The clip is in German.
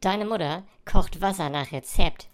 Deine Mutter kocht Wasser nach Rezept.